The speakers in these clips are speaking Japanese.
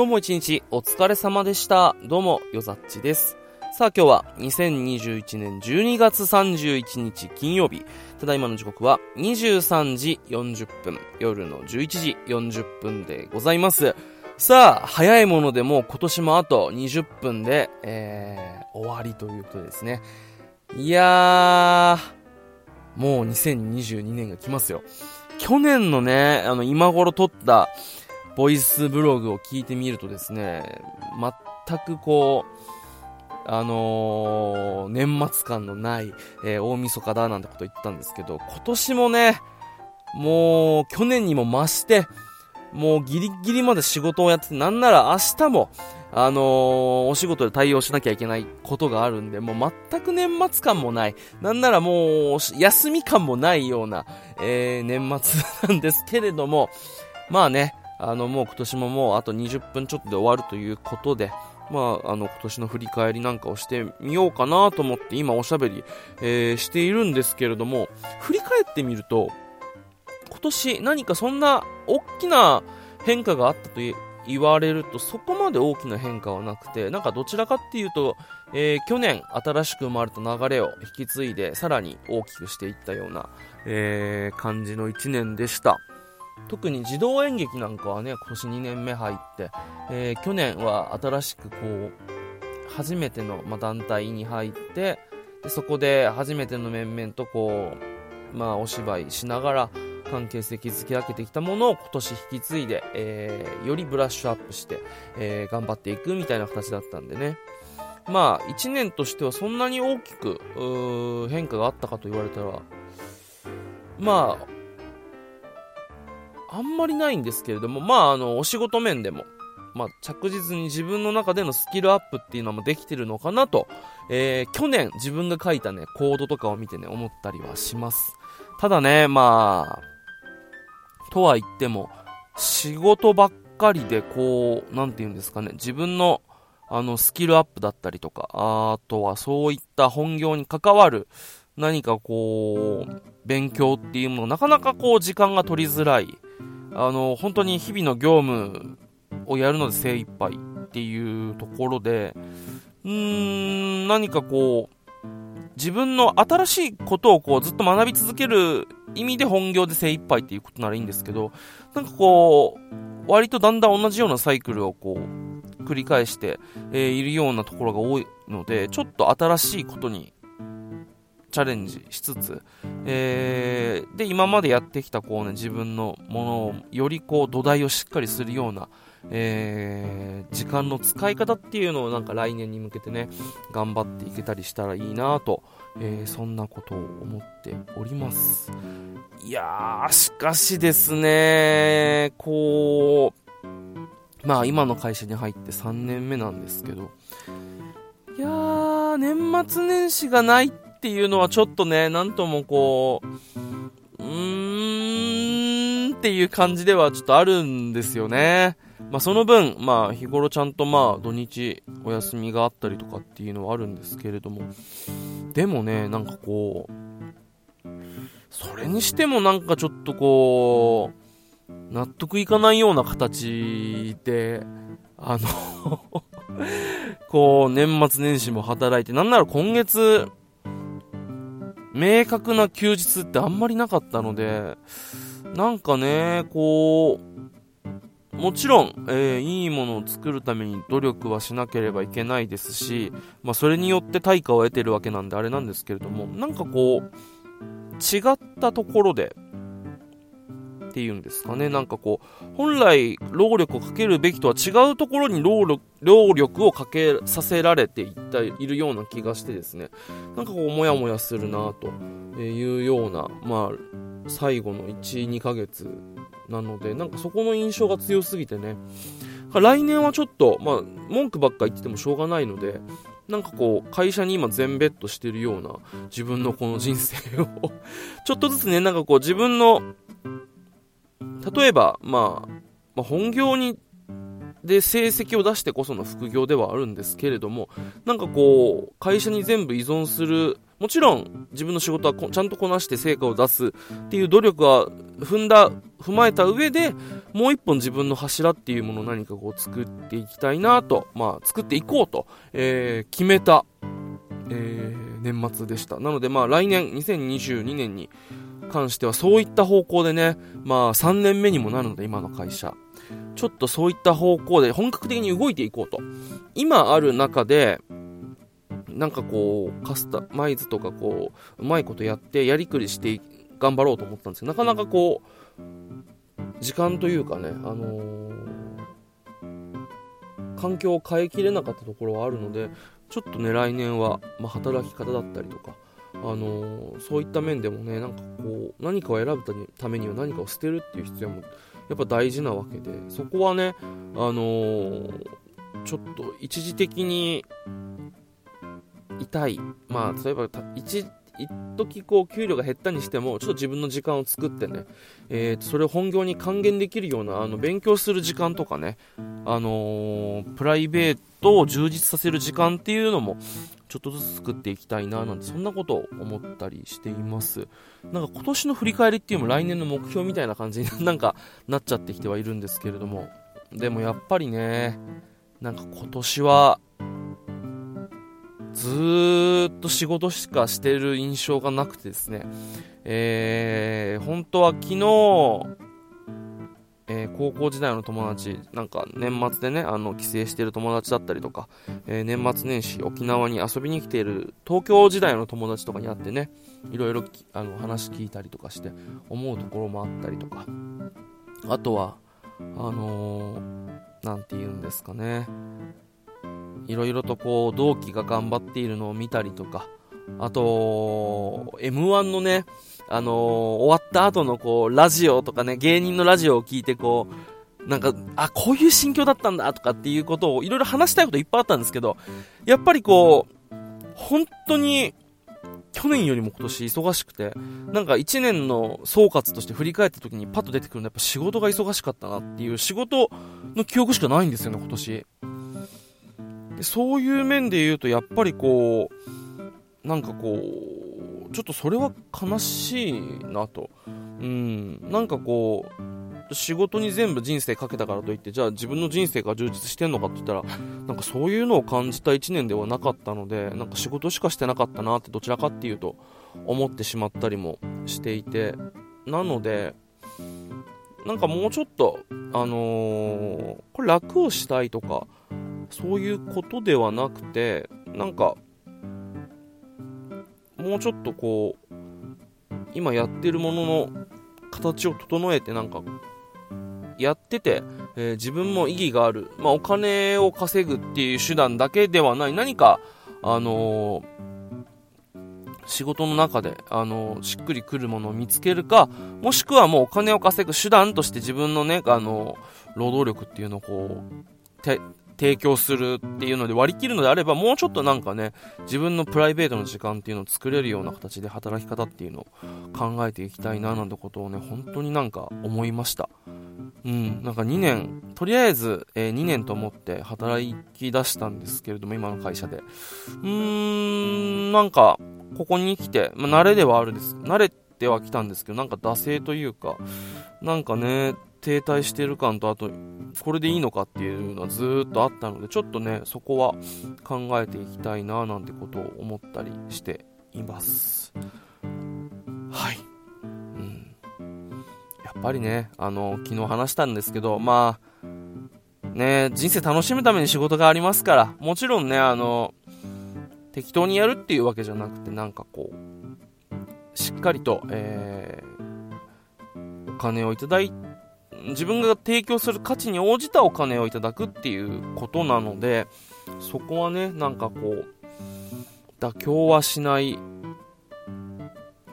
今日も一日お疲れ様でした。どうも、よざっちです。さあ今日は2021年12月31日金曜日。ただいまの時刻は23時40分、夜の11時40分でございます。さあ、早いものでもう今年もあと20分で、えー、終わりということですね。いやー、もう2022年が来ますよ。去年のね、あの、今頃撮った、ボイスブログを聞いてみるとですね、全くこう、あのー年末感のない、えー大晦日だなんてこと言ったんですけど、今年もね、もう、去年にも増して、もうギリギリまで仕事をやってて、なんなら明日も、あのーお仕事で対応しなきゃいけないことがあるんで、もう全く年末感もない、なんならもう、休み感もないような、えー年末なんですけれども、まあね、あの、もう今年ももうあと20分ちょっとで終わるということで、まあ、あの、今年の振り返りなんかをしてみようかなと思って今おしゃべり、えーしているんですけれども、振り返ってみると、今年何かそんな大きな変化があったと言われるとそこまで大きな変化はなくて、なんかどちらかっていうと、えー去年新しく生まれた流れを引き継いでさらに大きくしていったような、えー感じの1年でした。特に児童演劇なんかはね、今年2年目入って、えー去年は新しくこう、初めての、ま、団体に入って、でそこで初めての面々とこう、まあ、お芝居しながら関係性築き上げてきたものを今年引き継いで、えーよりブラッシュアップして、えー頑張っていくみたいな形だったんでね。まあ、1年としてはそんなに大きく変化があったかと言われたら、まあ、あんまりないんですけれども、まあ、あの、お仕事面でも、まあ、着実に自分の中でのスキルアップっていうのもできてるのかなと、えー去年自分が書いたね、コードとかを見てね、思ったりはします。ただね、まあ、とは言っても、仕事ばっかりで、こう、なんて言うんですかね、自分の、あの、スキルアップだったりとか、あとはそういった本業に関わる、何かこう、勉強っていうもの、なかなかこう、時間が取りづらい。あの、本当に日々の業務をやるので精一杯っていうところで、うーん、何かこう、自分の新しいことをこうずっと学び続ける意味で本業で精一杯っていうことならいいんですけど、なんかこう、割とだんだん同じようなサイクルをこう、繰り返して、えいるようなところが多いので、ちょっと新しいことにチャレンジしつつ、えーで、今までやってきたこうね、自分のものをよりこう土台をしっかりするような、えー時間の使い方っていうのをなんか来年に向けてね、頑張っていけたりしたらいいなと、えーそんなことを思っております。いやー、しかしですね、こう、まあ今の会社に入って3年目なんですけど、いやー、年末年始がないってっていうのはちょっとね、なんともこう、うーんっていう感じではちょっとあるんですよね。まあその分、まあ日頃ちゃんとまあ土日お休みがあったりとかっていうのはあるんですけれども、でもね、なんかこう、それにしてもなんかちょっとこう、納得いかないような形で、あの、こう、年末年始も働いて、なんなら今月、明確な休日ってあんまりなかったので、なんかね、こう、もちろん、えーいいものを作るために努力はしなければいけないですし、まあ、それによって対価を得てるわけなんであれなんですけれども、なんかこう、違ったところで、っていうんですかね、なんかこう、本来労力をかけるべきとは違うところに労力労力をかけさせられていったいるような気がしてですね、なんかこう、もやもやするなというような、まあ、最後の1、2ヶ月なので、なんかそこの印象が強すぎてね、来年はちょっと、まあ、文句ばっか言っててもしょうがないので、なんかこう、会社に今全ベッドしてるような自分のこの人生をちょっとずつね、なんかこう自分の、例えば、まあ、まあ、本業にで成績を出してこその副業ではあるんですけれども、なんかこう、会社に全部依存する、もちろん自分の仕事はちゃんとこなして成果を出すっていう努力は踏んだ、踏まえた上で、もう一本自分の柱っていうものを何かこう作っていきたいなと、まあ作っていこうと、えー、決めた、えー、年末でした。なのでまあ来年、2022年に関してはそういった方向でね、まあ3年目にもなるので今の会社。ちょっとそういった方向で本格的に動いていこうと。今ある中で、なんかこう、カスタマイズとかこう、うまいことやって、やりくりして頑張ろうと思ったんですけど、なかなかこう、時間というかね、あのー、環境を変えきれなかったところはあるので、ちょっとね、来年は、まあ、働き方だったりとか、あの、そういった面でもね、なんかこう、何かを選ぶためには何かを捨てるっていう必要もやっぱ大事なわけでそこはねあのー、ちょっと一時的に痛い。まあ例えば一時こう給料が減ったにしてもちょっと自分の時間を作ってね、えー、それを本業に還元できるようなあの勉強する時間とかね、あのー、プライベートを充実させる時間っていうのもちょっとずつ作っていきたいななんてそんなことを思ったりしています。なんか今年の振り返りっていうのも来年の目標みたいな感じに なんかなっちゃってきてはいるんですけれども。でもやっぱりねなんか今年はずーっと仕事しかしてる印象がなくてですね、えー、本当は昨日、えー、高校時代の友達、なんか年末でね、あの、帰省してる友達だったりとか、えー、年末年始沖縄に遊びに来ている東京時代の友達とかに会ってね、いろいろあの話聞いたりとかして思うところもあったりとか、あとは、あのー、なんて言うんですかね、いろいろとこう同期が頑張っているのを見たりとか、あと、M1 のね、あのー、終わった後のこう、ラジオとかね、芸人のラジオを聞いてこう、なんか、あ、こういう心境だったんだとかっていうことをいろいろ話したいこといっぱいあったんですけど、やっぱりこう、本当に、去年よりも今年忙しくて、なんか1年の総括として振り返った時にパッと出てくるのはやっぱ仕事が忙しかったなっていう仕事の記憶しかないんですよね、今年。でそういう面で言うとやっぱりこうなんかこうちょっとそれは悲しいなと。うん。なんかこう仕事に全部人生かけたからといってじゃあ自分の人生が充実してんのかって言ったらなんかそういうのを感じた1年ではなかったのでなんか仕事しかしてなかったなってどちらかっていうと思ってしまったりもしていて。なのでなんかもうちょっとあのー、これ楽をしたいとかそういうことではなくてなんかもうちょっとこう今やってるものの形を整えてなんかやってて、えー、自分も意義がある、まあ、お金を稼ぐっていう手段だけではない。何か、あのー、仕事の中で、あのー、しっくりくるものを見つけるかもしくはもうお金を稼ぐ手段として自分のね、あの労働力っていうのをこう提供するっていうので割り切るのであれば、もうちょっとなんかね、自分のプライベートの時間っていうのを作れるような形で働き方っていうのを考えていきたいななんてことをね、本当になんか思いました。うん、なんか2年、とりあえず、えー、2年と思って働き出したんですけれども、今の会社で。うーん、なんか、ここに来て、まあ、慣れではあるんです。慣れてはきたんですけど、なんか惰性というか、なんかね、停滞してる感とあとこれでいいのかっていうのはずっとあったのでちょっとねそこは考えていきたいななんてことを思ったりしています。はい、うん、やっぱりねあの昨日話したんですけどまあね人生楽しむために仕事がありますからもちろんねあの適当にやるっていうわけじゃなくてなんかこうしっかりと、えー、お金をいただいて自分が提供する価値に応じたお金をいただくっていうことなので、そこはね、なんかこう、妥協はしない。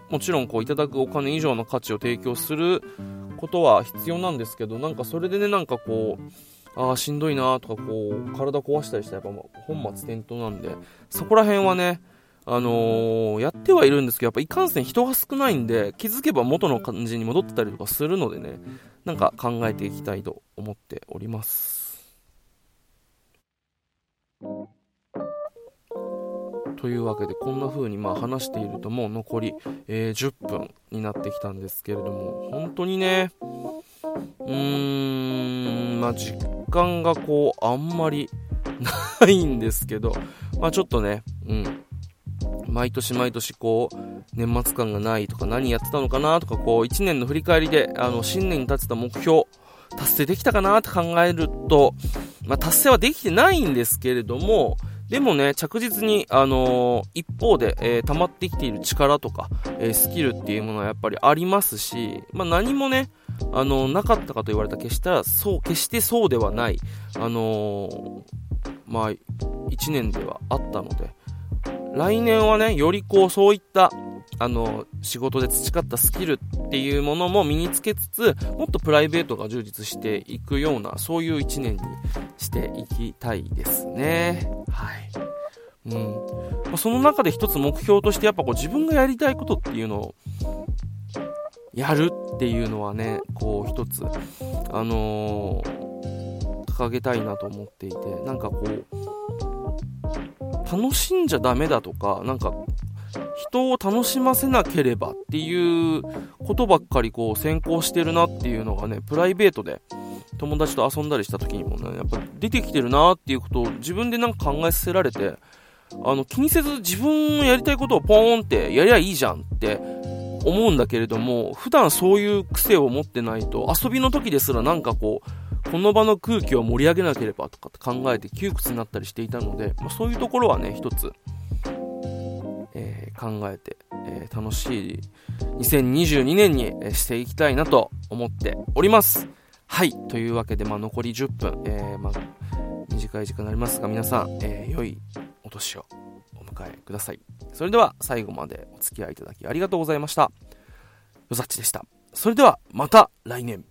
もちろんこういただくお金以上の価値を提供することは必要なんですけど、なんかそれでね、なんかこう、ああ、しんどいなとか、こう、体壊したりしたらやっぱ本末転倒なんで、そこら辺はね、あのー、やってはいるんですけど、やっぱいかんせん人が少ないんで、気づけば元の感じに戻ってたりとかするのでね、なんか考えていきたいと思っております。というわけでこんな風にまあ話しているともう残り、えー、10分になってきたんですけれども本当にねうーんまあ実感がこうあんまりないんですけどまあちょっとねうん毎年毎年こう年末感がないとか何やってたのかなとかこう1年の振り返りであの新年に立てた目標達成できたかなって考えると、まあ、達成はできてないんですけれども、でもね、着実に、あのー、一方で、えー、溜まってきている力とか、えー、スキルっていうものはやっぱりありますし、まあ、何もね、あのなかったかと言われたら決したら、そう、決してそうではない、あのまあ、一年ではあったので、来年はね、よりこう、そういった、あの、仕事で培ったスキルっていうものも身につけつつ、もっとプライベートが充実していくような、そういう一年にしていきたいですね。はい。うん。まあ、その中で一つ目標としてやっぱこう自分がやりたいことっていうのを、やるっていうのはね、こう一つ、あのー、掲げたいなと思っていて、なんかこう、楽しんじゃダメだとか、なんか人を楽しませなければっていうことばっかりこう先行してるなっていうのがね、プライベートで友達と遊んだりした時にもね、やっぱ出てきてるなっていうことを自分でなんか考えさせられて、あの気にせず自分のやりたいことをポーンってやりゃいいじゃんって思うんだけれども、普段そういう癖を持ってないと遊びの時ですらなんかこう、この場の空気を盛り上げなければとかって考えて窮屈になったりしていたので、まあ、そういうところはね、一つ、えー、考えて、えー、楽しい2022年にしていきたいなと思っております。はい。というわけで、まあ、残り10分、えー、まあ、短い時間になりますが、皆さん、え、良いお年をお迎えください。それでは、最後までお付き合いいただきありがとうございました。よざっちでした。それでは、また来年。